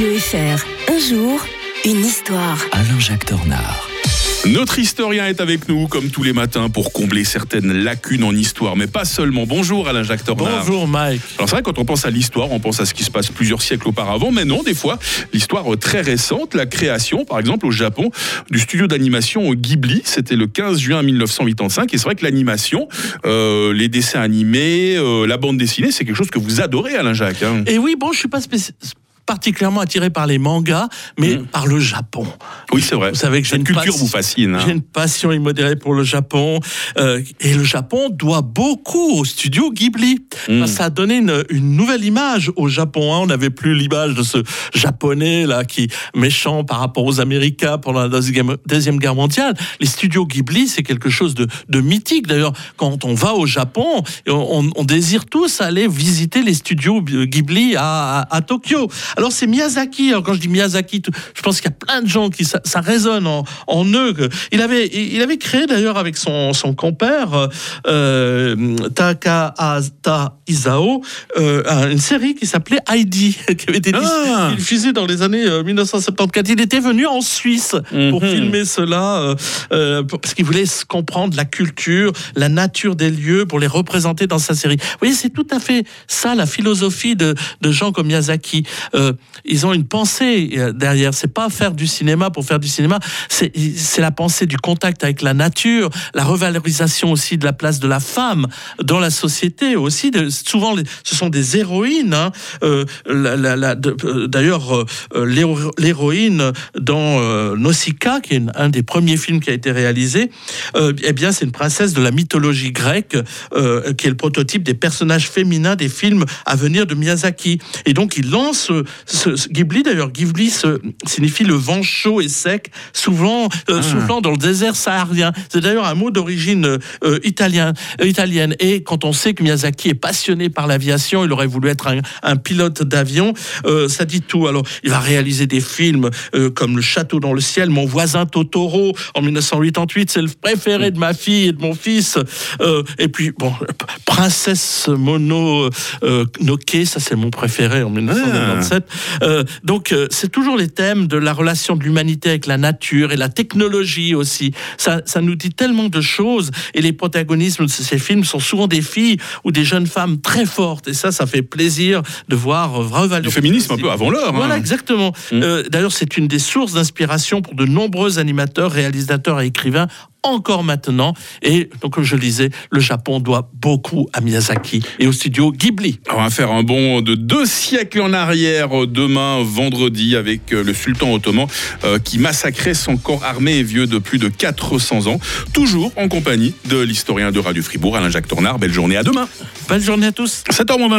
Radio FR. Un jour, une histoire. Alain-Jacques Dornard. Notre historien est avec nous, comme tous les matins, pour combler certaines lacunes en histoire, mais pas seulement. Bonjour Alain-Jacques Tornard. Bonjour Mike. Alors c'est vrai, quand on pense à l'histoire, on pense à ce qui se passe plusieurs siècles auparavant, mais non, des fois, l'histoire très récente, la création, par exemple, au Japon, du studio d'animation Ghibli, c'était le 15 juin 1985, et c'est vrai que l'animation, euh, les dessins animés, euh, la bande dessinée, c'est quelque chose que vous adorez, Alain-Jacques. hein. Et oui, bon, je suis pas spéci- particulièrement attiré par les mangas, mais Mm. par le Japon. Oui, c'est vrai. Vous savez que j'ai une culture vous fascine. hein. J'ai une passion immodérée pour le Japon. euh, et le Japon doit beaucoup au studio Ghibli. Mm. Parce que ça a donné une, une nouvelle image au Japon. hein. On n'avait plus l'image de ce japonais là qui méchant par rapport aux Américains pendant la deuxième, deuxième guerre mondiale. Les studios Ghibli, c'est quelque chose de, de mythique. D'ailleurs, quand on va au Japon, on, on désire tous aller visiter les studios Ghibli à, à- à Tokyo. Alors c'est Miyazaki. Alors quand je dis Miyazaki, je pense qu'il y a plein de gens qui ça, ça résonne en, en eux. Il avait, il avait créé d'ailleurs avec son, son compère euh, Takahata Isao euh, un- une série qui s'appelait Heidi, qui avait été Ah. diffusée dans les années euh, 1974. Il était venu en Suisse pour Mhm. filmer cela euh, euh, parce qu'il voulait comprendre la culture, la nature des lieux pour les représenter dans sa série. Vous voyez, c'est tout à fait ça la philosophie de, de gens comme Miyazaki. Euh, ils ont une pensée euh, derrière. C'est pas faire du cinéma pour faire du cinéma. C'est c'est la pensée du contact avec la nature, la revalorisation aussi de la place de la femme dans la société aussi. De, souvent, les- ce sont des héroïnes. hein. Euh, euh, D'ailleurs, euh, euh, l'héro- l'héroïne dans euh, Nausicaa, qui est un des premiers films qui a été réalisé, euh, eh bien, c'est une princesse de la mythologie grecque, euh, qui est le prototype des personnages féminins des films à venir de Miyazaki. Et donc, il lance euh, ce, ce- Ghibli. D'ailleurs, Ghibli signifie le vent chaud et sec, souvent euh, soufflant dans le désert saharien. C'est d'ailleurs un mot d'origine euh, italien, euh, italienne. Et quand on sait que Miyazaki est passionné par l'aviation, il aurait voulu être un, un pilote d'avion, euh, ça dit tout. Alors, il va réaliser des films euh, comme Le Château dans le ciel, Mon voisin Totoro en 1988, c'est le préféré de ma fille et de mon fils. Euh, et puis, bon, Princesse Mono Noke, ça c'est mon préféré en 1997. Euh, donc, c'est toujours les thèmes de la relation de l'humanité avec la nature et la technologie aussi. Ça, ça nous dit tellement de choses. Et les protagonistes de ces films sont souvent des filles ou des jeunes femmes très fortes. Et ça, ça fait plaisir de voir revaloriser. Du féminisme un peu avant l'heure. hein. Voilà, exactement. Mm. Euh, D'ailleurs, c'est une des sources d'inspiration pour de nombreux animateurs, réalisateurs et écrivains encore maintenant. Et donc, comme je le disais, le Japon doit beaucoup à Miyazaki et au studio Ghibli. On va faire un bond de deux siècles en arrière demain, vendredi, avec euh, le sultan ottoman euh, qui massacrait son corps armé et vieux de plus de 400 ans. Toujours en compagnie de l'historien de Radio Fribourg, Alain-Jacques Tornard. Belle journée à demain. Belle journée à tous. 7h25.